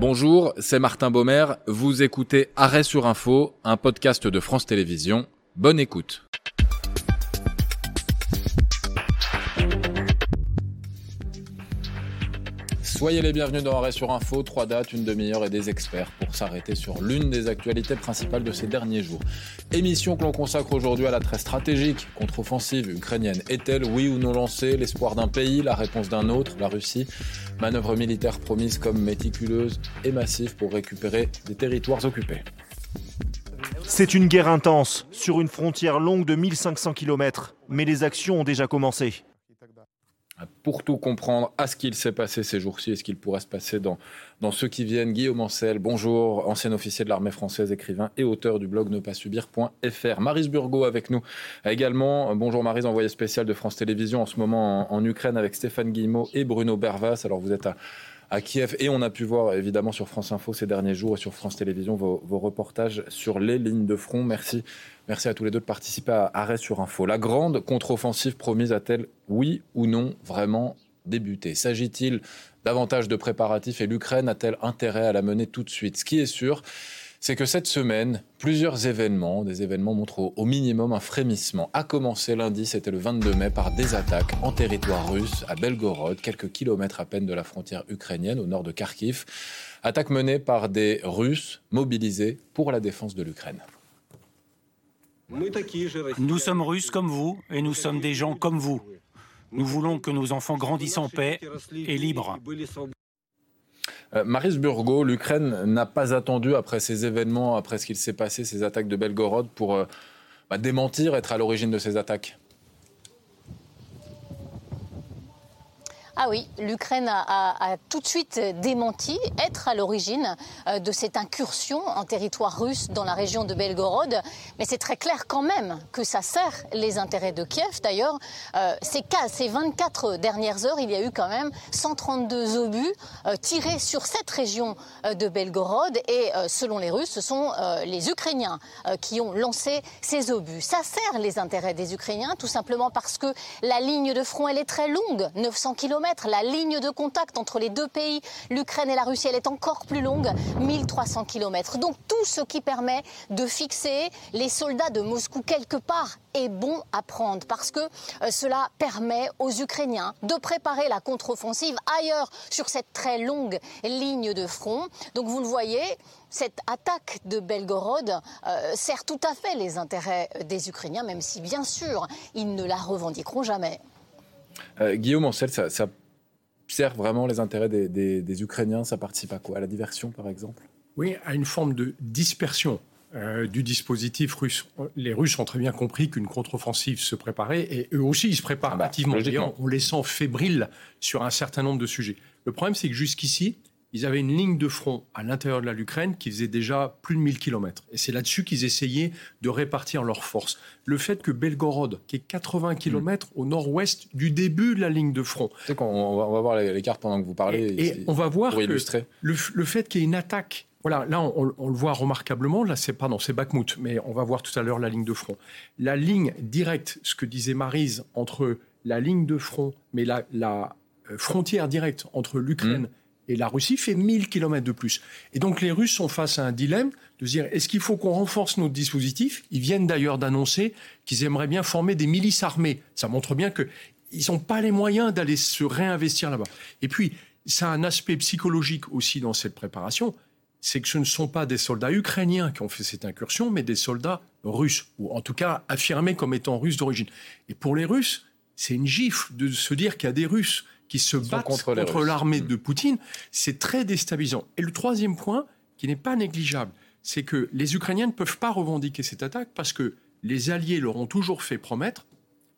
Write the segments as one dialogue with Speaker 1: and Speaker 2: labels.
Speaker 1: Bonjour, c'est Martin Baumer. Vous écoutez Arrêt sur Info, un podcast de France Télévisions. Bonne écoute. Soyez les bienvenus dans Arrêt sur Info, trois dates, une demi-heure et des experts pour s'arrêter sur l'une des actualités principales de ces derniers jours. Émission que l'on consacre aujourd'hui à la très stratégique contre-offensive ukrainienne. Est-elle, oui ou non lancée? L'espoir d'un pays, la réponse d'un autre, la Russie Manœuvre militaire promise comme méticuleuse et massive pour récupérer des territoires occupés.
Speaker 2: C'est une guerre intense, sur une frontière longue de 1500 km, mais les actions ont déjà commencé
Speaker 1: pour tout comprendre à ce qu'il s'est passé ces jours-ci et ce qu'il pourrait se passer dans, dans ceux qui viennent. Guillaume Ancel, bonjour, ancien officier de l'armée française, écrivain et auteur du blog ne pas subir.fr. Marise Burgot avec nous également. Bonjour Marise, envoyée spéciale de France Télévisions en ce moment en, Ukraine avec Stéphane Guillemot et Bruno Bervas. Alors vous êtes à, à Kiev. Et on a pu voir évidemment sur France Info ces derniers jours et sur France Télévisions vos, vos reportages sur les lignes de front. Merci Merci à tous les deux de participer à Arrêt sur Info. La grande contre-offensive promise a-t-elle, oui ou non, vraiment débuté S'agit-il davantage de préparatifs et l'Ukraine a-t-elle intérêt à la mener tout de suite? Ce qui est sûr, c'est que cette semaine, plusieurs événements, des événements montrent au, minimum un frémissement. A commencé lundi, c'était le 22 mai, par des attaques en territoire russe à Belgorod, quelques kilomètres à peine de la frontière ukrainienne, au nord de Kharkiv. Attaques menées par des Russes mobilisés pour la défense de l'Ukraine.
Speaker 3: Nous sommes russes comme vous et nous sommes des gens comme vous. Nous voulons que nos enfants grandissent en paix et libres.
Speaker 1: Euh, Maris Burgo, l'Ukraine n'a pas attendu après ces événements, après ce qu'il s'est passé, ces attaques de Belgorod, pour euh, bah, démentir, être à l'origine de ces attaques.
Speaker 4: Ah oui, l'Ukraine a, tout de suite démenti être à l'origine euh, de cette incursion en territoire russe dans la région de Belgorod. Mais c'est très clair quand même que ça sert les intérêts de Kiev. D'ailleurs, euh, ces, ces 24 dernières heures, il y a eu quand même 132 obus euh, tirés sur cette région de Belgorod. Et selon les Russes, ce sont les Ukrainiens qui ont lancé ces obus. Ça sert les intérêts des Ukrainiens tout simplement parce que la ligne de front, elle est très longue, 900 km. La ligne de contact entre les deux pays, l'Ukraine et la Russie, elle est encore plus longue, 1300 km. Donc tout ce qui permet de fixer les soldats de Moscou quelque part est bon à prendre parce que euh, cela permet aux Ukrainiens de préparer la contre-offensive ailleurs sur cette très longue ligne de front. Donc vous le voyez, cette attaque de Belgorod euh, sert tout à fait les intérêts des Ukrainiens, même si bien sûr ils ne la revendiqueront jamais.
Speaker 1: Euh, Guillaume Ancel, ça, ça, sert vraiment les intérêts des, Ukrainiens Ça participe à quoi? À la diversion, par exemple?
Speaker 5: Oui, à une forme de dispersion. Euh, du dispositif russe. Les Russes ont très bien compris qu'une contre-offensive se préparait et eux aussi ils se préparent ah bah, activement. on les sent fébriles sur un certain nombre de sujets. Le problème, c'est que jusqu'ici, ils avaient une ligne de front à l'intérieur de l'Ukraine qui faisait déjà plus de 1000 km. Et c'est là-dessus qu'ils essayaient de répartir leurs forces. Le fait que Belgorod, qui est 80 km au nord-ouest du début de la ligne de front.
Speaker 1: on, va, voir les, cartes pendant que vous parlez.
Speaker 5: Et, on va voir que Le, fait qu'il y ait une attaque voilà, là, on, le voit remarquablement. Là, c'est pardon, c'est Bakhmut, mais on va voir tout à l'heure la ligne de front. La ligne directe, ce que disait Marise, entre la ligne de front, mais la, la euh, frontière directe entre l'Ukraine mmh. Et la Russie fait 1000 km de plus. Et donc les Russes sont face à un dilemme de se dire est-ce qu'il faut qu'on renforce notre dispositif? Ils viennent d'ailleurs d'annoncer qu'ils aimeraient bien former des milices armées. Ça montre bien qu'ils n'ont pas les moyens d'aller se réinvestir là-bas. Et puis, ça a un aspect psychologique aussi dans cette préparation c'est que ce ne sont pas des soldats ukrainiens qui ont fait cette incursion, mais des soldats russes, ou en tout cas affirmés comme étant russes d'origine. Et pour les Russes, c'est une gifle de se dire qu'il y a des Russes qui se battent contre, l'armée de mm. Poutine, c'est très déstabilisant. Et le troisième point, qui n'est pas négligeable, c'est que les Ukrainiens ne peuvent pas revendiquer cette attaque parce que les Alliés leur ont toujours fait promettre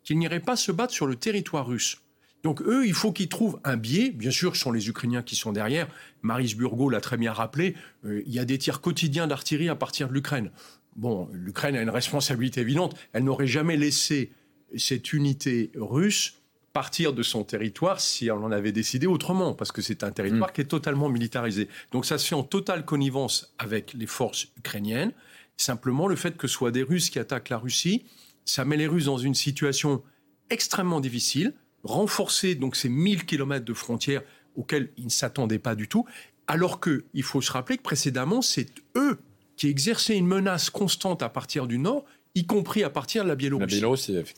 Speaker 5: qu'ils n'iraient pas se battre sur le territoire russe. Donc eux, il faut qu'ils trouvent un biais. Bien sûr, ce sont les Ukrainiens qui sont derrière. Maris Burgo l'a très bien rappelé. Euh, il y a des tirs quotidiens d'artillerie à partir de l'Ukraine. Bon, l'Ukraine a une responsabilité évidente. Elle n'aurait jamais laissé cette unité russe partir de son territoire si on en avait décidé autrement, parce que c'est un territoire mm. qui est totalement militarisé. Donc ça se fait en totale connivence avec les forces ukrainiennes. Simplement, le fait que ce soit des Russes qui attaquent la Russie, ça met les Russes dans une situation extrêmement difficile, renforcer donc ces 1000 kilomètres de frontières auxquels ils ne s'attendaient pas du tout, alors qu'il faut se rappeler que précédemment, c'est eux qui exerçaient une menace constante à partir du nord, y compris à partir de la Biélorussie.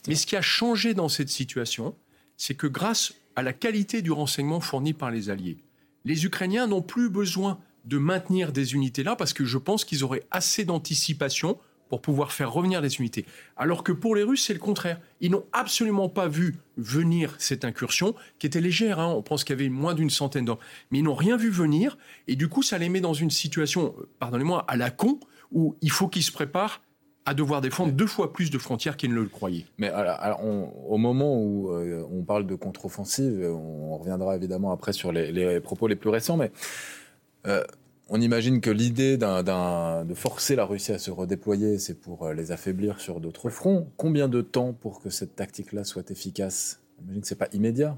Speaker 5: Mais ce qui a changé dans cette situation, c'est que grâce à la qualité du renseignement fourni par les Alliés, les Ukrainiens n'ont plus besoin de maintenir des unités là parce que je pense qu'ils auraient assez d'anticipation pour pouvoir faire revenir les unités. Alors que pour les Russes, c'est le contraire. Ils n'ont absolument pas vu venir cette incursion, qui était légère, hein. on pense qu'il y avait moins d'une centaine d'hommes, mais ils n'ont rien vu venir, et du coup, ça les met dans une situation, euh, pardonnez-moi, à la con, où il faut qu'ils se préparent à devoir défendre deux fois plus de frontières qu'ils ne le croyaient.
Speaker 1: Mais au moment où euh, on parle de contre-offensive, on reviendra évidemment après sur les, propos les plus récents, mais euh, on imagine que l'idée de forcer la Russie à se redéployer, c'est pour euh, les affaiblir sur d'autres fronts. Combien de temps pour que cette tactique-là soit efficace? J'imagine que ce n'est pas immédiat.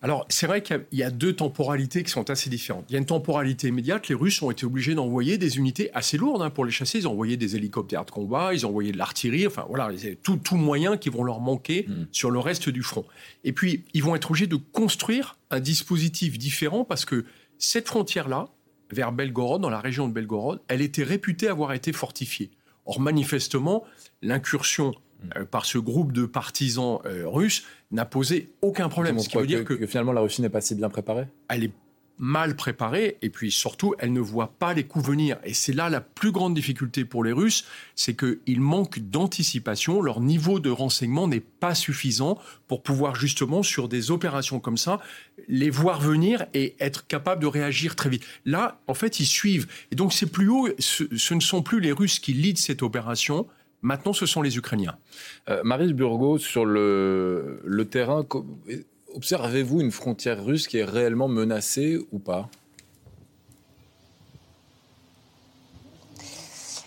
Speaker 5: Alors, c'est vrai qu'il y, a deux temporalités qui sont assez différentes. Il y a une temporalité immédiate. Les Russes ont été obligés d'envoyer des unités assez lourdes hein, pour les chasser. Ils ont envoyé des hélicoptères de combat, ils ont envoyé de l'artillerie, enfin voilà, tout, tout moyen qui vont leur manquer hmm. sur le reste du front. Et puis, ils vont être obligés de construire un dispositif différent parce que cette frontière-là, vers Belgorod, dans la région de Belgorod, elle était réputée avoir été fortifiée. Or, manifestement, l'incursion euh, par ce groupe de partisans euh, russes n'a posé aucun problème.
Speaker 1: Ce qui veut dire que, que, finalement la Russie n'est pas si bien préparée?
Speaker 5: Elle est mal préparée et puis surtout elle ne voit pas les coups venir. Et c'est là la plus grande difficulté pour les Russes, c'est qu'ils manquent d'anticipation, leur niveau de renseignement n'est pas suffisant pour pouvoir justement sur des opérations comme ça les voir venir et être capable de réagir très vite. Là, en fait, ils suivent. Et donc c'est plus haut, ce, ne sont plus les Russes qui leadent cette opération, Maintenant, ce sont les Ukrainiens.
Speaker 1: Euh, Marie Burgo, sur le, le terrain, observez-vous une frontière russe qui est réellement menacée ou pas?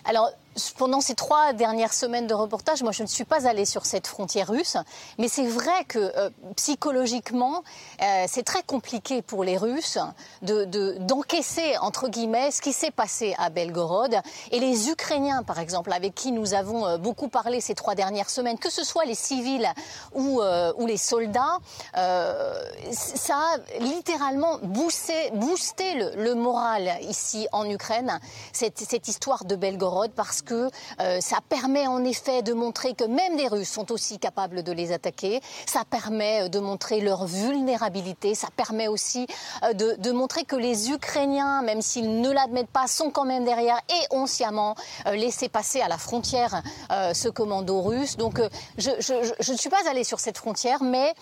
Speaker 4: Alors, pendant ces trois dernières semaines de reportage, moi, je ne suis pas allée sur cette frontière russe, mais c'est vrai que euh, psychologiquement, euh, c'est très compliqué pour les Russes d'encaisser, entre guillemets, ce qui s'est passé à Belgorod. Et les Ukrainiens, par exemple, avec qui nous avons euh, beaucoup parlé ces trois dernières semaines, que ce soit les civils ou, les soldats, ça a littéralement boosté, le, moral ici en Ukraine, cette, cette histoire de Belgorod, parce que euh, ça permet en effet de montrer que même les Russes sont aussi capables de les attaquer. Ça permet euh, de montrer leur vulnérabilité. Ça permet aussi euh, de, montrer que les Ukrainiens, même s'ils ne l'admettent pas, sont quand même derrière et ont sciemment laissé passer à la frontière ce commando russe. Donc je, ne suis pas allée sur cette frontière, mais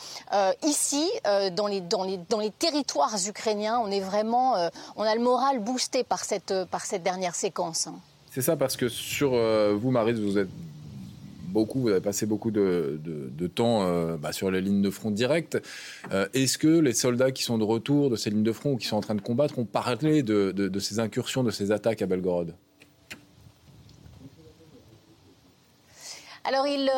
Speaker 4: ici, dans les, territoires ukrainiens, on est vraiment, on a le moral boosté par cette dernière séquence.
Speaker 1: C'est ça, parce que sur euh, vous, Maris, vous êtes beaucoup, vous avez passé beaucoup de, temps euh, bah, sur les lignes de front directes. Euh, est-ce que les soldats qui sont de retour de ces lignes de front ou qui sont en train de combattre ont parlé de, de ces incursions, de ces attaques à Belgorod?
Speaker 4: Alors, il,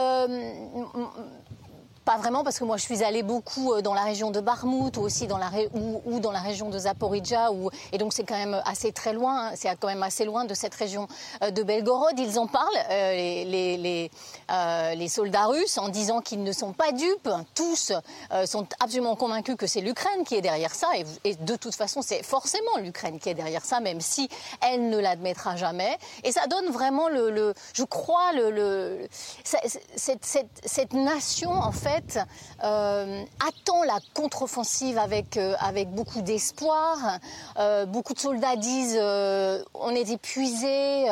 Speaker 4: pas vraiment, parce que moi je suis allée beaucoup euh, dans la région de Barmout ou aussi dans la, ou, dans la région de Zaporizhia, et donc c'est quand même assez très loin, hein, c'est quand même assez loin de cette région euh, de Belgorod. Ils en parlent, euh, les, les, les, soldats russes, en disant qu'ils ne sont pas dupes. Tous sont absolument convaincus que c'est l'Ukraine qui est derrière ça, et, de toute façon c'est forcément l'Ukraine qui est derrière ça, même si elle ne l'admettra jamais. Et ça donne vraiment le, je crois, le, le cette, cette, cette nation en fait euh, attend la contre-offensive avec, euh, avec beaucoup d'espoir. Euh, beaucoup de soldats disent on est épuisé,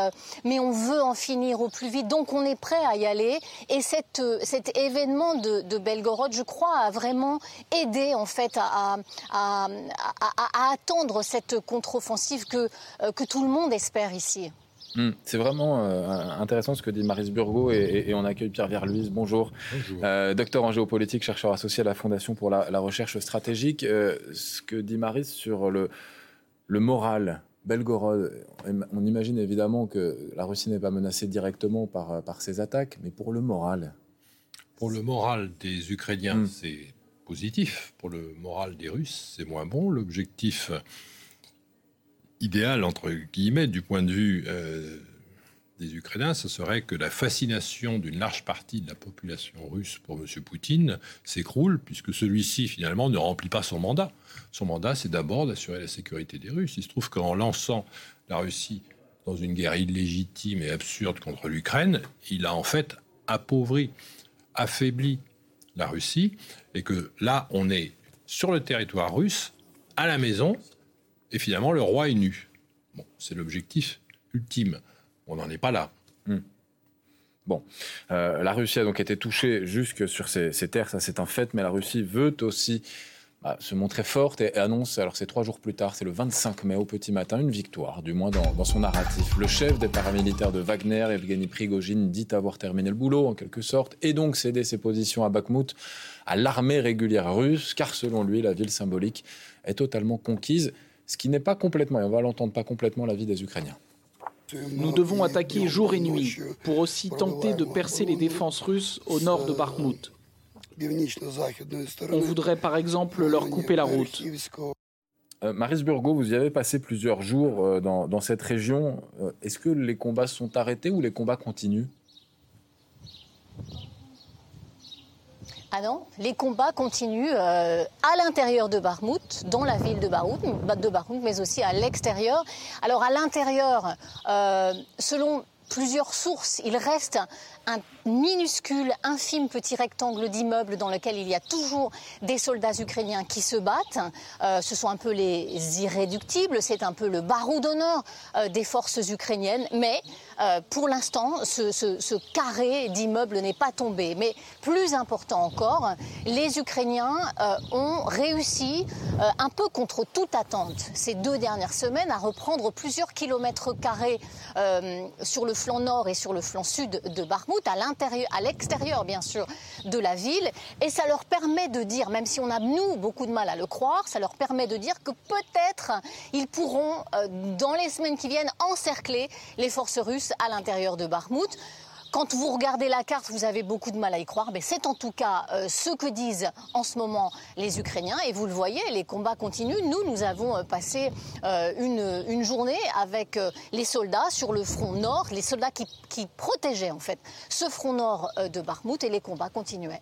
Speaker 4: mais on veut en finir au plus vite, donc on est prêt à y aller. Et cette, cet événement de, de, Belgorod, je crois, a vraiment aidé en fait à, à attendre cette contre-offensive que, que tout le monde espère ici.
Speaker 1: Hmm. c'est vraiment euh, intéressant ce que dit Maris Burgot et, on accueille Pierre Verluise. Bonjour. Euh, docteur en géopolitique, chercheur associé à la Fondation pour la, recherche stratégique. Euh, ce que dit Maris sur le, le moral, Belgorod, on imagine évidemment que la Russie n'est pas menacée directement par, par ces attaques, mais pour le moral.
Speaker 6: Pour le moral des Ukrainiens, hmm. c'est positif. Pour le moral des Russes, c'est moins bon. L'objectif idéal, entre guillemets, du point de vue euh, des Ukrainiens, ce serait que la fascination d'une large partie de la population russe pour M. Poutine s'écroule, puisque celui-ci, finalement, ne remplit pas son mandat. Son mandat, c'est d'abord d'assurer la sécurité des Russes. Il se trouve qu'en lançant la Russie dans une guerre illégitime et absurde contre l'Ukraine, il a en fait appauvri, affaibli la Russie, et que là, on est sur le territoire russe, à la maison, et finalement, le roi est nu. Bon, c'est l'objectif ultime. On n'en est pas là. Hmm.
Speaker 1: Bon, euh, la Russie a donc été touchée jusque sur ses, terres, ça c'est un fait, mais la Russie veut aussi bah, se montrer forte et, annonce, alors c'est trois jours plus tard, c'est le 25 mai au petit matin, une victoire, du moins dans, son narratif. Le chef des paramilitaires de Wagner, Evgeny Prigogine, dit avoir terminé le boulot en quelque sorte, et donc cédé ses positions à Bakhmut à l'armée régulière russe, car selon lui, la ville symbolique est totalement conquise, ce qui n'est pas complètement, et on va l'entendre, pas complètement la vie des Ukrainiens.
Speaker 7: Nous devons attaquer jour et nuit pour aussi tenter de percer les défenses russes au nord de Bakhmut. On voudrait par exemple leur couper la route.
Speaker 1: Euh, Maris Burgo, vous y avez passé plusieurs jours euh, dans, cette région. Euh, est-ce que les combats sont arrêtés ou les combats continuent?
Speaker 4: Ah non, les combats continuent euh, à l'intérieur de Barmout, dans la ville de Barmout, de mais aussi à l'extérieur. Alors à l'intérieur, euh, selon plusieurs sources, il reste un minuscule, infime petit rectangle d'immeuble dans lequel il y a toujours des soldats ukrainiens qui se battent. Euh, ce sont un peu les irréductibles, c'est un peu le barreau d'honneur euh, des forces ukrainiennes. Mais euh, pour l'instant, ce, carré d'immeuble n'est pas tombé. Mais plus important encore, les Ukrainiens ont réussi, un peu contre toute attente, ces deux dernières semaines, à reprendre plusieurs kilomètres carrés sur le flanc nord et sur le flanc sud de À à l'extérieur bien sûr de la ville, et ça leur permet de dire, même si on a nous beaucoup de mal à le croire, ça leur permet de dire que peut-être ils pourront euh, dans les semaines qui viennent encercler les forces russes à l'intérieur de Bakhmut. Quand vous regardez la carte, vous avez beaucoup de mal à y croire, mais c'est en tout cas euh, ce que disent en ce moment les Ukrainiens. Et vous le voyez, les combats continuent. Nous, nous avons euh, passé euh, une, journée avec les soldats sur le front nord, les soldats qui, protégeaient en fait ce front nord de Barmouth, et les combats continuaient.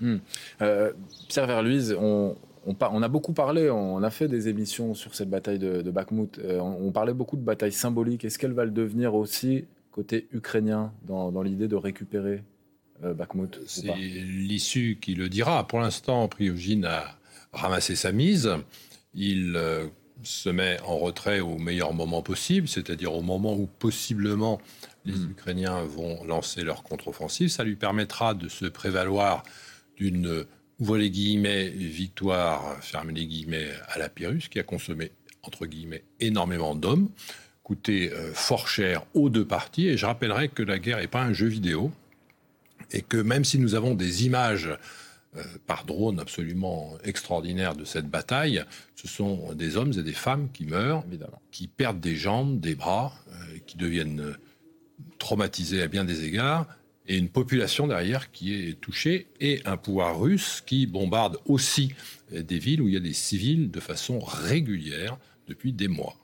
Speaker 1: Hmm. Pierre Verluise, on, on, a beaucoup parlé, on a fait des émissions sur cette bataille de, de Bakhmut. on, parlait beaucoup de bataille symbolique. Est-ce qu'elle va le devenir aussi côté ukrainien dans, l'idée de récupérer euh, Bakhmut
Speaker 6: C'est l'issue qui le dira. Pour l'instant, Priogine a ramassé sa mise. Il euh, se met en retrait au meilleur moment possible, c'est-à-dire au moment où possiblement les hmm. Ukrainiens vont lancer leur contre-offensive. Ça lui permettra de se prévaloir d'une, ouvrez les guillemets, victoire, fermez les guillemets, à la Pyrrhus, qui a consommé, entre guillemets, énormément d'hommes coûté euh, fort cher aux deux parties. Et je rappellerai que la guerre n'est pas un jeu vidéo et que même si nous avons des images euh, par drone absolument extraordinaires de cette bataille, ce sont des hommes et des femmes qui meurent, Évidemment. qui perdent des jambes, des bras, euh, qui deviennent traumatisés à bien des égards, et une population derrière qui est touchée, et un pouvoir russe qui bombarde aussi des villes où il y a des civils de façon régulière depuis des mois.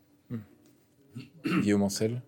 Speaker 1: Guillaume Ancel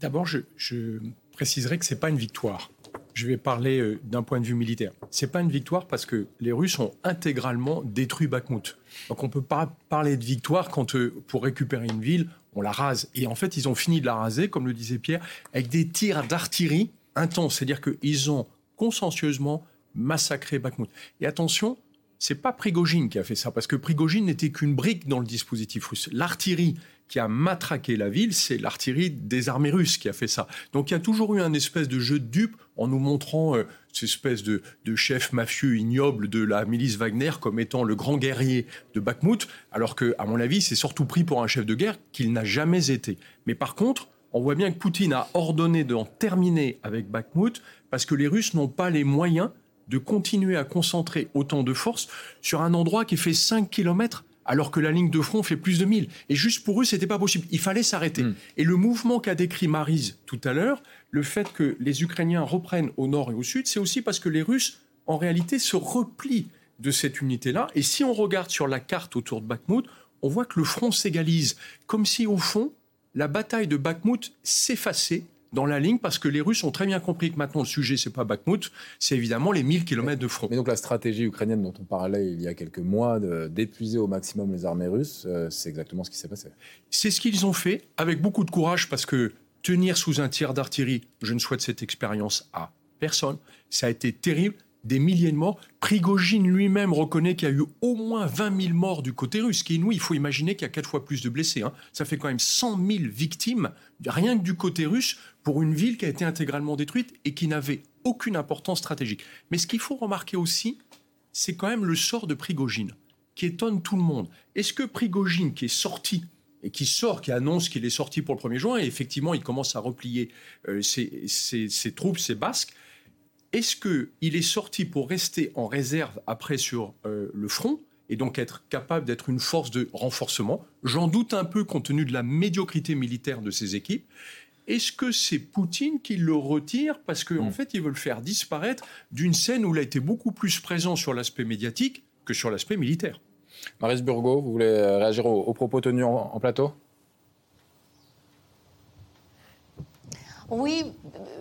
Speaker 5: D'abord, je, préciserai que ce n'est pas une victoire. Je vais parler euh, d'un point de vue militaire. Ce n'est pas une victoire parce que les Russes ont intégralement détruit Bakhmut. Donc on ne peut pas parler de victoire quand, euh, pour récupérer une ville, on la rase. Et en fait, ils ont fini de la raser, comme le disait Pierre, avec des tirs d'artillerie intenses. C'est-à-dire qu'ils ont consciencieusement massacré Bakhmut. Et attention, c'est pas Prigogine qui a fait ça, parce que Prigogine n'était qu'une brique dans le dispositif russe. L'artillerie qui a matraqué la ville, c'est l'artillerie des armées russes qui a fait ça. Donc il y a toujours eu un espèce de jeu de dupe en nous montrant euh, cette espèce de, chef mafieux ignoble de la milice Wagner comme étant le grand guerrier de Bakhmut, alors que, à mon avis, c'est surtout pris pour un chef de guerre qu'il n'a jamais été. Mais par contre, on voit bien que Poutine a ordonné d'en terminer avec Bakhmut parce que les Russes n'ont pas les moyens de continuer à concentrer autant de forces sur un endroit qui fait 5 km alors que la ligne de front fait plus de 1000. Et juste pour eux, c'était pas possible. Il fallait s'arrêter. Hmm. Et le mouvement qu'a décrit Marise tout à l'heure, le fait que les Ukrainiens reprennent au nord et au sud, c'est aussi parce que les Russes, en réalité, se replient de cette unité-là. Et si on regarde sur la carte autour de Bakhmut, on voit que le front s'égalise, comme si au fond, la bataille de Bakhmut s'effaçait dans la ligne parce que les Russes ont très bien compris que maintenant le sujet c'est pas Bakhmut, c'est évidemment les 1000 km de front.
Speaker 1: Mais donc la stratégie ukrainienne dont on parlait il y a quelques mois d'épuiser au maximum les armées russes, euh, c'est exactement ce qui s'est passé.
Speaker 5: C'est ce qu'ils ont fait avec beaucoup de courage parce que tenir sous un tir d'artillerie, je ne souhaite cette expérience à personne, ça a été terrible des milliers de morts. Prigogine lui-même reconnaît qu'il y a eu au moins 20 000 morts du côté russe, qui est Il faut imaginer qu'il y a quatre fois plus de blessés. Hein. Ça fait quand même 100 000 victimes, rien que du côté russe, pour une ville qui a été intégralement détruite et qui n'avait aucune importance stratégique. Mais ce qu'il faut remarquer aussi, c'est quand même le sort de Prigogine, qui étonne tout le monde. Est-ce que Prigogine, qui est sorti et qui sort, qui annonce qu'il est sorti pour le 1er juin, et effectivement il commence à replier euh, ses, troupes, ses basques, est-ce qu'il est sorti pour rester en réserve après sur euh, le front et donc être capable d'être une force de renforcement? J'en doute un peu compte tenu de la médiocrité militaire de ses équipes. Est-ce que c'est Poutine qui le retire? Parce qu'en en hmm. fait, il veut le faire disparaître d'une scène où il a été beaucoup plus présent sur l'aspect médiatique que sur l'aspect militaire
Speaker 1: Maris Burgot, vous voulez réagir aux, propos tenus en plateau?
Speaker 4: Oui,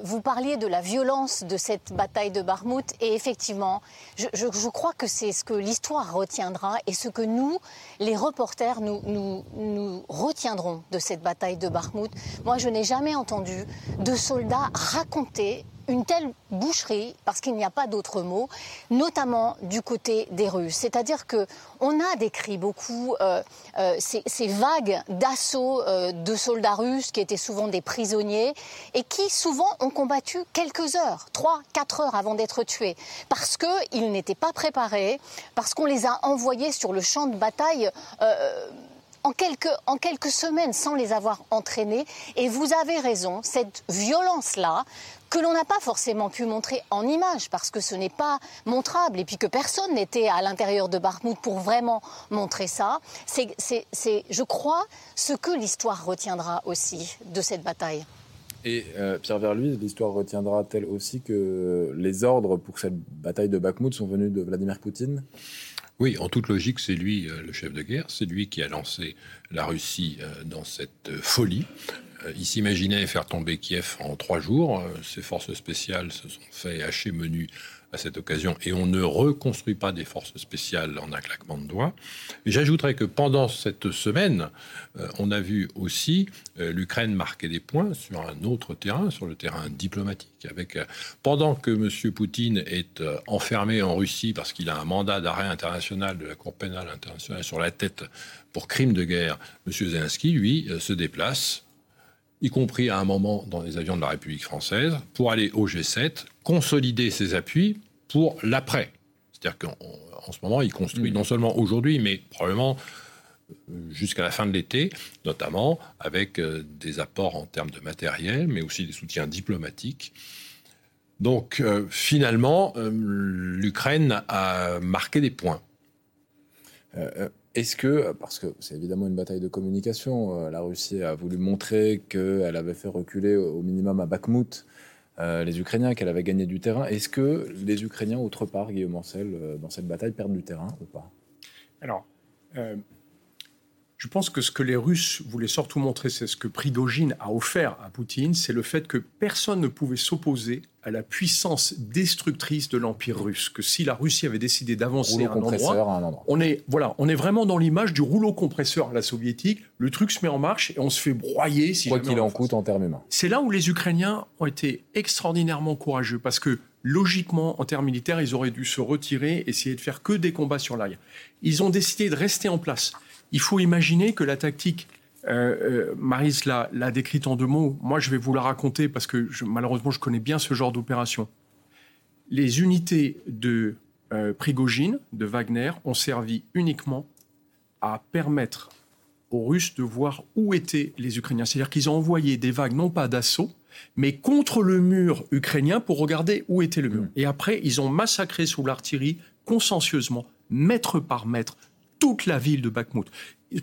Speaker 4: vous parliez de la violence de cette bataille de Barmouth et effectivement, je, crois que c'est ce que l'histoire retiendra et ce que nous, les reporters, nous, retiendrons de cette bataille de Barmouth. Moi, je n'ai jamais entendu de soldats raconter une telle boucherie, parce qu'il n'y a pas d'autre mot, notamment du côté des Russes. C'est-à-dire que on a décrit beaucoup euh, euh, ces, vagues d'assaut euh, de soldats russes qui étaient souvent des prisonniers et qui souvent ont combattu quelques heures, trois, quatre heures avant d'être tués, parce qu'ils n'étaient pas préparés, parce qu'on les a envoyés sur le champ de bataille en quelques, semaines sans les avoir entraînés. Et vous avez raison, cette violence-là, que l'on n'a pas forcément pu montrer en image parce que ce n'est pas montrable et puis que personne n'était à l'intérieur de Barmouth pour vraiment montrer ça, c'est, je crois, ce que l'histoire retiendra aussi de cette bataille.
Speaker 1: Et euh, Pierre Verluy, l'histoire retiendra-t-elle aussi que les ordres pour cette bataille de Bakhmut sont venus de Vladimir Poutine?
Speaker 6: Oui, en toute logique, c'est lui euh, le chef de guerre, c'est lui qui a lancé la Russie euh, dans cette euh, folie. Il s'imaginait faire tomber Kiev en trois jours. Ses forces spéciales se sont fait hacher menu à cette occasion et on ne reconstruit pas des forces spéciales en un claquement de doigts. J'ajouterais que pendant cette semaine, euh, on a vu aussi euh, l'Ukraine marquer des points sur un autre terrain, sur le terrain diplomatique. Avec, euh, pendant que M. Poutine est enfermé en Russie parce qu'il a un mandat d'arrêt international de la Cour pénale internationale sur la tête pour crime de guerre, M. Zelensky, lui, se déplace y compris à un moment dans les avions de la République française, pour aller au G7, consolider ses appuis pour l'après. C'est-à-dire qu'en ce moment, il construit mm. non seulement aujourd'hui, mais probablement euh, jusqu'à la fin de l'été, notamment avec euh, des apports en termes de matériel, mais aussi des soutiens diplomatiques. Donc euh, finalement, l'Ukraine a marqué des points.
Speaker 1: Est-ce que, parce que c'est évidemment une bataille de communication, euh, la Russie a voulu montrer qu'elle avait fait reculer au minimum à Bakhmut euh, les Ukrainiens, qu'elle avait gagné du terrain. Est-ce que les Ukrainiens, autre part, Guillaume Ancel, euh, dans cette bataille, perdent du terrain ou pas?
Speaker 5: Alors, je pense que ce que les Russes voulaient surtout montrer, c'est ce que Prigogine a offert à Poutine, c'est le fait que personne ne pouvait s'opposer à la puissance destructrice de l'Empire russe. Que si la Russie avait décidé d'avancer à, un endroit, on est voilà, on est vraiment dans l'image du rouleau compresseur à la soviétique. Le truc se met en marche et on se fait broyer.
Speaker 1: Si Quoi qu'il en coûte en termes humains.
Speaker 5: C'est là où les Ukrainiens ont été extraordinairement courageux parce que logiquement, en termes militaires, ils auraient dû se retirer, essayer de faire que des combats sur l'arrière. Ils ont décidé de rester en place. Il faut imaginer que la tactique, euh, euh Maris l'a décrite en deux mots, moi je vais vous la raconter parce que malheureusement je connais bien ce genre d'opération. Les unités de euh, Prigogine, de Wagner, ont servi uniquement à permettre aux Russes de voir où étaient les Ukrainiens. C'est-à-dire qu'ils ont envoyé des vagues, non pas d'assaut, mais contre le mur ukrainien pour regarder où était le mur. Mmh. Et après, ils ont massacré sous l'artillerie, consciencieusement, mètre par mètre, toute la ville de Bakhmut.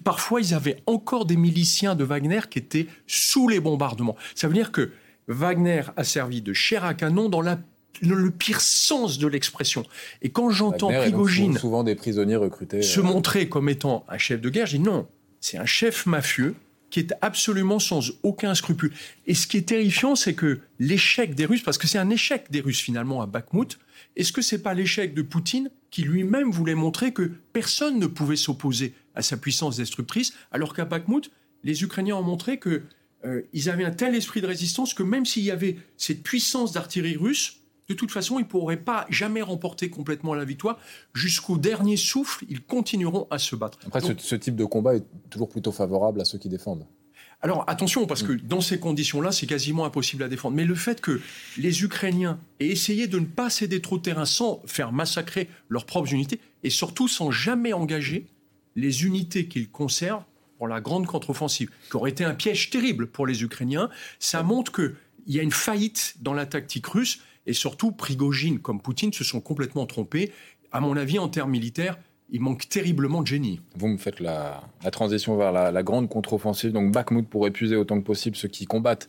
Speaker 5: Parfois, ils avaient encore des miliciens de Wagner qui étaient sous les bombardements. Ça veut dire que Wagner a servi de chair à canon dans le pire sens de l'expression. Et quand j'entends Prigogine
Speaker 1: souvent des prisonniers recrutés
Speaker 5: se euh, montrer comme étant un chef de guerre, je dis non, c'est un chef mafieux qui est absolument sans aucun scrupule. Et ce qui est terrifiant, c'est que l'échec des Russes, parce que c'est un échec des Russes finalement à Bakhmut, est-ce que c'est pas l'échec de Poutine qui lui-même voulait montrer que personne ne pouvait s'opposer à sa puissance destructrice, alors qu'à Bakhmut, les Ukrainiens ont montré qu'ils euh, avaient un tel esprit de résistance que même s'il y avait cette puissance d'artillerie russe, de toute façon, ils ne pourraient pas jamais remporter complètement la victoire. Jusqu'au dernier souffle, ils continueront à se battre.
Speaker 1: Après, ce, type de combat est toujours plutôt favorable à ceux qui défendent.
Speaker 5: Alors attention, parce que mm. dans ces conditions-là, c'est quasiment impossible à défendre. Mais le fait que les Ukrainiens aient essayé de ne pas céder trop de terrain sans faire massacrer leurs propres unités, et surtout sans jamais engager les unités qu'ils conservent pour la grande contre-offensive, qui aurait été un piège terrible pour les Ukrainiens, ça montre qu'il y a une faillite dans la tactique russe et surtout, Prigogine comme Poutine se sont complètement trompés. À mon avis, en termes militaires, il manque terriblement de génie.
Speaker 1: Vous me faites la, transition vers la, grande contre-offensive. Donc Bakhmut pour épuiser autant que possible ceux qui combattent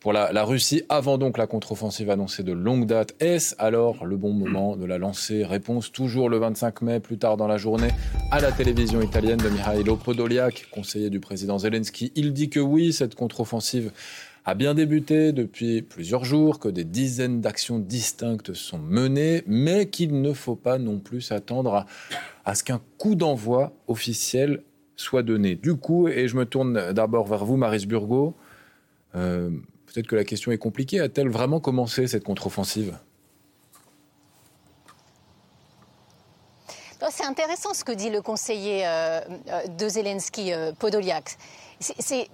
Speaker 1: pour la, Russie avant donc la contre-offensive annoncée de longue date. Est-ce alors le bon moment de la lancer? Réponse toujours le 25 mai, plus tard dans la journée, à la télévision italienne de Mihailo Podoliak, conseiller du président Zelensky. Il dit que oui, cette contre-offensive a bien débuté depuis plusieurs jours, que des dizaines d'actions distinctes sont menées, mais qu'il ne faut pas non plus s'attendre à, ce qu'un coup d'envoi officiel soit donné. Du coup, et je me tourne d'abord vers vous, Maris Burgot, euh, peut-être que la question est compliquée, a-t-elle vraiment commencé cette contre-offensive?
Speaker 4: C'est intéressant ce que dit le conseiller euh, euh, de Zelensky, Podoliak. C'est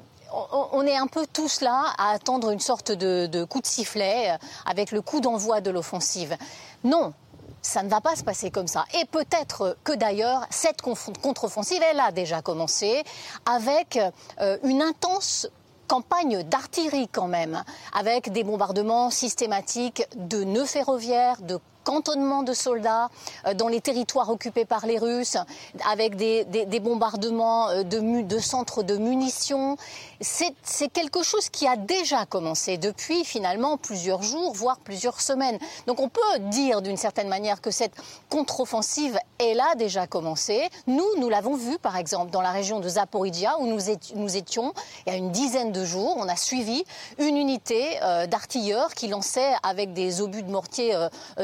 Speaker 4: on est un peu tous là à attendre une sorte de, coup de sifflet euh, avec le coup d'envoi de l'offensive. Non, ça ne va pas se passer comme ça. Et peut-être que d'ailleurs, cette contre-offensive, elle a déjà commencé avec euh, une intense campagne d'artillerie quand même, avec des bombardements systématiques de nœuds ferroviaires, de cantonnement de soldats euh, dans les territoires occupés par les Russes, avec des, bombardements euh, de, centres de munitions. C'est quelque chose qui a déjà commencé depuis finalement plusieurs jours, voire plusieurs semaines. Donc on peut dire d'une certaine manière que cette contre-offensive, elle a déjà commencé. Nous, nous l'avons vu par exemple dans la région de Zaporizhia où nous, étions il y a une dizaine de jours. On a suivi une unité euh, d'artilleurs qui lançait avec des obus de mortier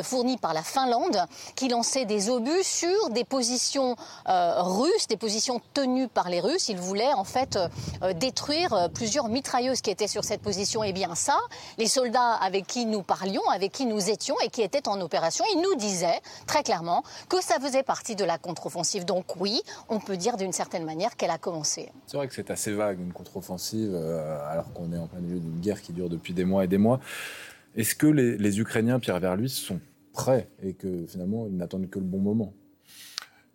Speaker 4: fournis par la Finlande, qui lançait des obus sur des positions euh, russes, des positions tenues par les Russes. Ils voulaient en fait euh, euh, détruire plusieurs mitrailleuses qui étaient sur cette position. Et bien ça, les soldats avec qui nous parlions, avec qui nous étions et qui étaient en opération, ils nous disaient très clairement que ça faisait partie de la contre-offensive. Donc oui, on peut dire d'une certaine manière qu'elle a commencé.
Speaker 1: C'est vrai que c'est assez vague une contre-offensive alors qu'on est en plein milieu d'une guerre qui dure depuis des mois et des mois. Est-ce que les, les Ukrainiens, Pierre Verluis, sont prêt et que finalement ils n'attendent que le bon moment.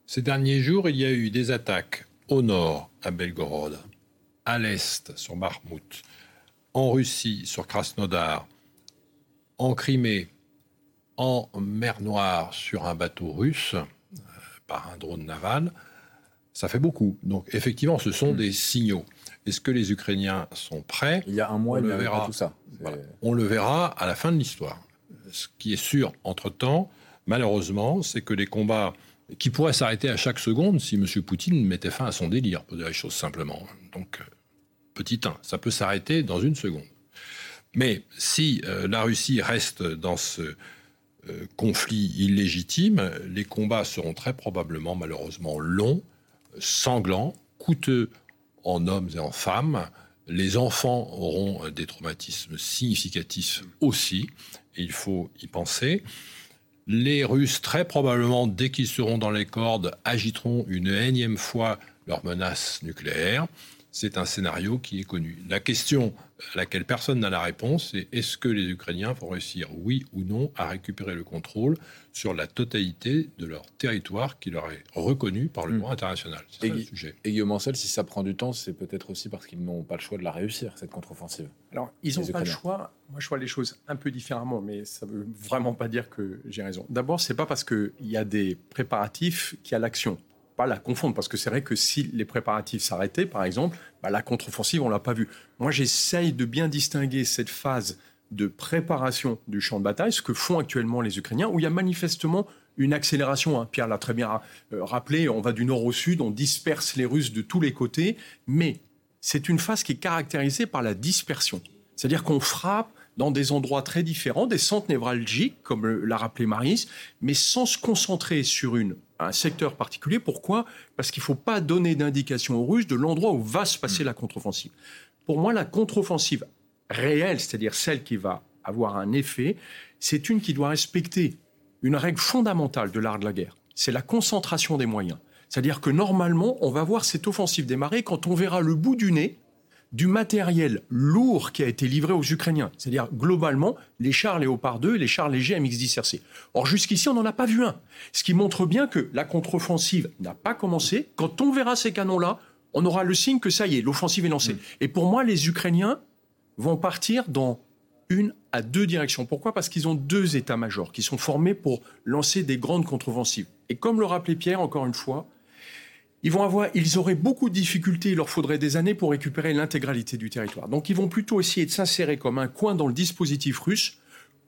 Speaker 6: Ces derniers jours, il y a eu des attaques au nord à Belgorod, à l'est sur Marmout, en Russie sur Krasnodar, en Crimée, en mer Noire sur un bateau russe euh, par un drone naval. Ça fait beaucoup. Donc effectivement, ce sont hmm. des signaux. Est-ce que les Ukrainiens sont prêts?
Speaker 1: Il y a un mois,
Speaker 6: on
Speaker 1: il
Speaker 6: le verra.
Speaker 1: tout ça.
Speaker 6: On le verra à la fin de l'histoire ce qui est sûr, entre-temps, malheureusement, c'est que les combats qui pourraient s'arrêter à chaque seconde si M. Poutine mettait fin à son délire, pour dire les choses simplement. Donc, euh, petit 1, ça peut s'arrêter dans une seconde. Mais si euh, la Russie reste dans ce euh, conflit illégitime, les combats seront très probablement, malheureusement, longs, sanglants, coûteux en hommes et en femmes. Les enfants auront des traumatismes significatifs aussi il faut y penser. Les Russes, très probablement, dès qu'ils seront dans les cordes, agiteront une énième fois leur menace nucléaire. C'est un scénario qui est connu. La question à laquelle personne n'a la réponse, c'est est-ce que les Ukrainiens vont réussir, oui ou non, à récupérer le contrôle sur la totalité de leur territoire qui leur est reconnu par le hmm. droit international?
Speaker 1: C'est ça le sujet. Et Guillaume Ancel, si ça prend du temps, c'est peut-être aussi parce qu'ils n'ont pas le choix de la réussir, cette contre-offensive.
Speaker 5: Alors, ils n'ont pas le choix. Moi, je vois les choses un peu différemment, mais ça ne veut vraiment pas dire que j'ai raison. D'abord, c'est pas parce qu'il y a des préparatifs qu'il y a l'action pas la confondre, parce que c'est vrai que si les préparatifs s'arrêtaient, par exemple, bah, la contre-offensive, on l'a pas vu. Moi, j'essaye de bien distinguer cette phase de préparation du champ de bataille, ce que font actuellement les Ukrainiens, où il y a manifestement une accélération. Hein. Pierre l'a très bien euh, rappelé, on va du nord au sud, on disperse les Russes de tous les côtés, mais c'est une phase qui est caractérisée par la dispersion. C'est-à-dire qu'on frappe dans des endroits très différents, des centres névralgiques, comme l'a rappelé Maris, mais sans se concentrer sur une, un secteur particulier. Pourquoi? Parce qu'il ne faut pas donner d'indication aux Russes de l'endroit où va se passer la contre-offensive. Pour moi, la contre-offensive réelle, c'est-à-dire celle qui va avoir un effet, c'est une qui doit respecter une règle fondamentale de l'art de la guerre. C'est la concentration des moyens. C'est-à-dire que normalement, on va voir cette offensive démarrer quand on verra le bout du nez du matériel lourd qui a été livré aux Ukrainiens, c'est-à-dire globalement les chars Léopard 2 et les chars légers MX-10RC. Or jusqu'ici, on n'en a pas vu un, ce qui montre bien que la contre-offensive n'a pas commencé. Quand on verra ces canons-là, on aura le signe que ça y est, l'offensive est lancée. Mm. Et pour moi, les Ukrainiens vont partir dans une à deux directions. Pourquoi? Parce qu'ils ont deux états-majors qui sont formés pour lancer des grandes contre-offensives. Et comme le rappelait Pierre, encore une fois, ils vont avoir, ils auraient beaucoup de difficultés, il leur faudrait des années pour récupérer l'intégralité du territoire. Donc ils vont plutôt essayer de s'insérer comme un coin dans le dispositif russe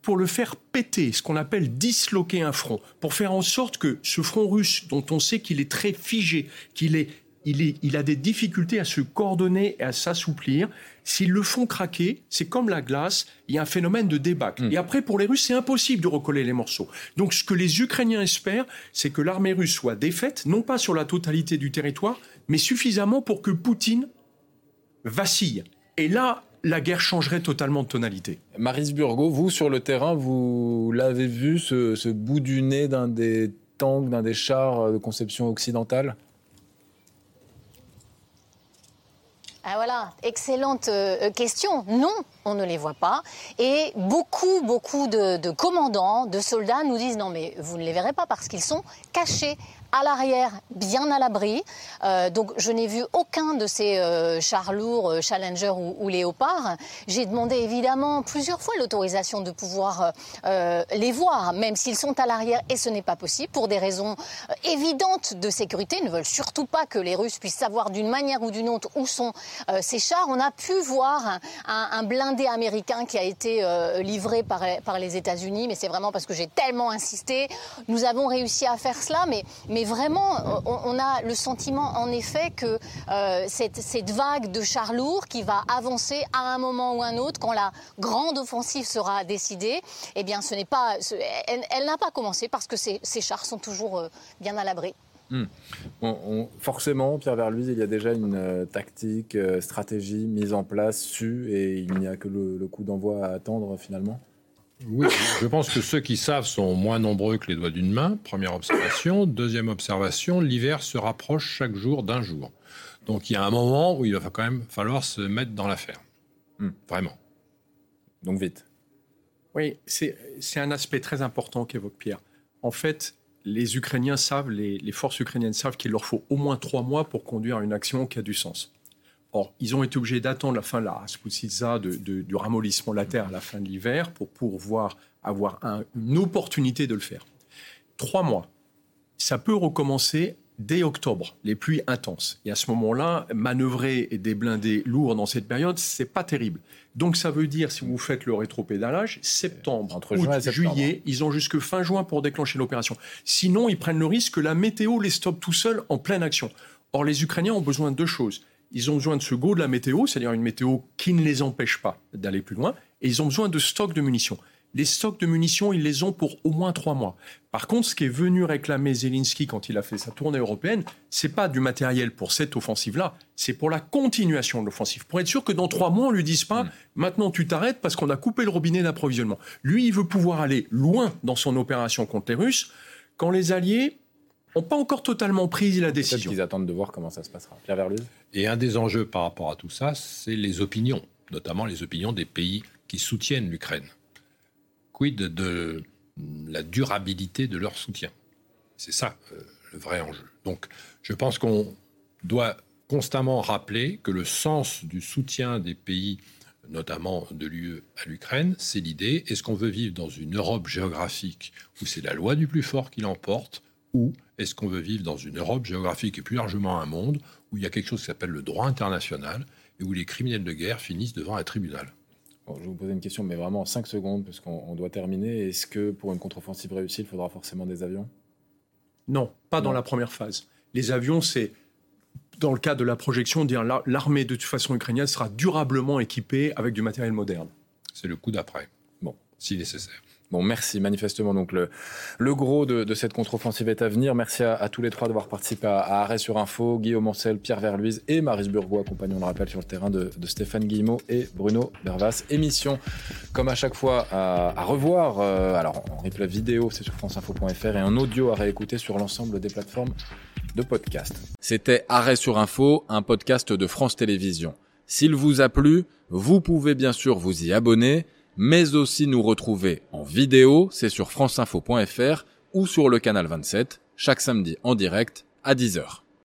Speaker 5: pour le faire péter, ce qu'on appelle disloquer un front, pour faire en sorte que ce front russe, dont on sait qu'il est très figé, qu'il est il, a des difficultés à se coordonner et à s'assouplir. S'ils le font craquer, c'est comme la glace, il y a un phénomène de débâcle. Hmm. Et après, pour les Russes, c'est impossible de recoller les morceaux. Donc ce que les Ukrainiens espèrent, c'est que l'armée russe soit défaite, non pas sur la totalité du territoire, mais suffisamment pour que Poutine vacille. Et là, la guerre changerait totalement de tonalité.
Speaker 1: Maris Burgo, vous, sur le terrain, vous l'avez vu, ce, ce bout du nez d'un des tanks, d'un des chars de conception occidentale?
Speaker 4: Ah voilà, excellente euh, question. Non, on ne les voit pas. Et beaucoup, beaucoup de, commandants, de soldats nous disent non mais vous ne les verrez pas parce qu'ils sont cachés à l'arrière, bien à l'abri. Euh, donc je n'ai vu aucun de ces euh, chars lourds, euh, Challenger ou, ou Léopard. J'ai demandé évidemment plusieurs fois l'autorisation de pouvoir les voir, même s'ils sont à l'arrière, et ce n'est pas possible pour des raisons évidentes de sécurité. Ils ne veulent surtout pas que les Russes puissent savoir d'une manière ou d'une autre où sont ces chars. On a pu voir un, un, blindé américain qui a été livré par, les États-Unis, mais c'est vraiment parce que j'ai tellement insisté. Nous avons réussi à faire cela, mais, mais vraiment, on, a le sentiment, en effet, que euh, cette, vague de chars lourds qui va avancer à un moment ou un autre, quand la grande offensive sera décidée, eh bien, ce n'est pas, elle, n'a pas commencé parce que ces, chars sont toujours euh, bien à l'abri.
Speaker 1: Hmm. forcément, Pierre Verluise, il y a déjà une euh, tactique, stratégie mise en place, su, et il n'y a que le coup d'envoi à attendre finalement
Speaker 6: oui, je pense que ceux qui savent sont moins nombreux que les doigts d'une main, première observation. Deuxième observation, l'hiver se rapproche chaque jour d'un jour. Donc il y a un moment où il va quand même falloir se mettre dans l'affaire. Hmm. Vraiment.
Speaker 1: Donc vite.
Speaker 5: Oui, c'est un aspect très important qu'évoque Pierre. En fait, les Ukrainiens savent, les, forces ukrainiennes savent qu'il leur faut au moins trois mois pour conduire une action qui a du sens. Or, ils ont été obligés d'attendre la fin de la Rasputitsa, du ramollissement de la terre à la fin de l'hiver, pour pouvoir avoir une opportunité de le faire. Trois mois. Ça peut recommencer dès octobre, les pluies intenses. Et à ce moment-là, manœuvrer des blindés lourds dans cette période, c'est pas terrible. Donc ça veut dire, si vous faites le rétropédalage, septembre, entre juin et juillet, ils ont jusque fin juin pour déclencher l'opération. Sinon, ils prennent le risque que la météo les stoppe tout seuls en pleine action. Or, les Ukrainiens ont besoin de deux choses ils ont besoin de ce go de la météo, c'est-à-dire une météo qui ne les empêche pas d'aller plus loin, et ils ont besoin de stocks de munitions. Les stocks de munitions, ils les ont pour au moins trois mois. Par contre, ce qui est venu réclamer Zelensky quand il a fait sa tournée européenne, c'est pas du matériel pour cette offensive-là, c'est pour la continuation de l'offensive. Pour être sûr que dans trois mois, on lui dise pas, mm. maintenant tu t'arrêtes parce qu'on a coupé le robinet d'approvisionnement. Lui, il veut pouvoir aller loin dans son opération contre les Russes. Quand les Alliés n'ont pas encore totalement pris la décision.
Speaker 1: Ils attendent de voir comment ça se passera. Pierre
Speaker 6: Et un des enjeux par rapport à tout ça, c'est les opinions, notamment les opinions des pays qui soutiennent l'Ukraine. Quid de la durabilité de leur soutien? C'est ça euh, le vrai enjeu. Donc je pense qu'on doit constamment rappeler que le sens du soutien des pays notamment de l'UE à l'Ukraine, c'est l'idée, est-ce qu'on veut vivre dans une Europe géographique où c'est la loi du plus fort qui l'emporte, ou est-ce qu'on veut vivre dans une Europe géographique et plus largement un monde où il y a quelque chose qui s'appelle le droit international et où les criminels de guerre finissent devant un tribunal?
Speaker 1: Je vais vous poser une question, mais vraiment en 5 secondes, parce qu'on doit terminer. Est-ce que pour une contre-offensive réussie, il faudra forcément des avions?
Speaker 5: Non, pas dans la première phase. Les avions, c'est dans le cas de la projection, dire l'armée de toute façon ukrainienne sera durablement équipée avec du matériel moderne.
Speaker 6: C'est le coup d'après. Bon, si nécessaire.
Speaker 1: Merci. Manifestement, donc le, gros de, cette contre-offensive est à venir. Merci à, tous les trois d'avoir participé à, Arrêt sur Info. Guillaume Ancel, Pierre Verluise et Maris Burgois, compagnon, on le rappelle, sur le terrain de, Stéphane Guillemot et Bruno Bervas. Émission, comme à chaque fois, à, revoir. Euh, alors, en replay vidéo, c'est sur franceinfo.fr et en audio à réécouter sur l'ensemble des plateformes de podcast. C'était Arrêt sur Info, un podcast de France Télévisions. S'il vous a plu, vous pouvez bien sûr vous y abonner mais aussi nous retrouver en vidéo, c'est sur franceinfo.fr ou sur le canal 27, chaque samedi en direct à 10h.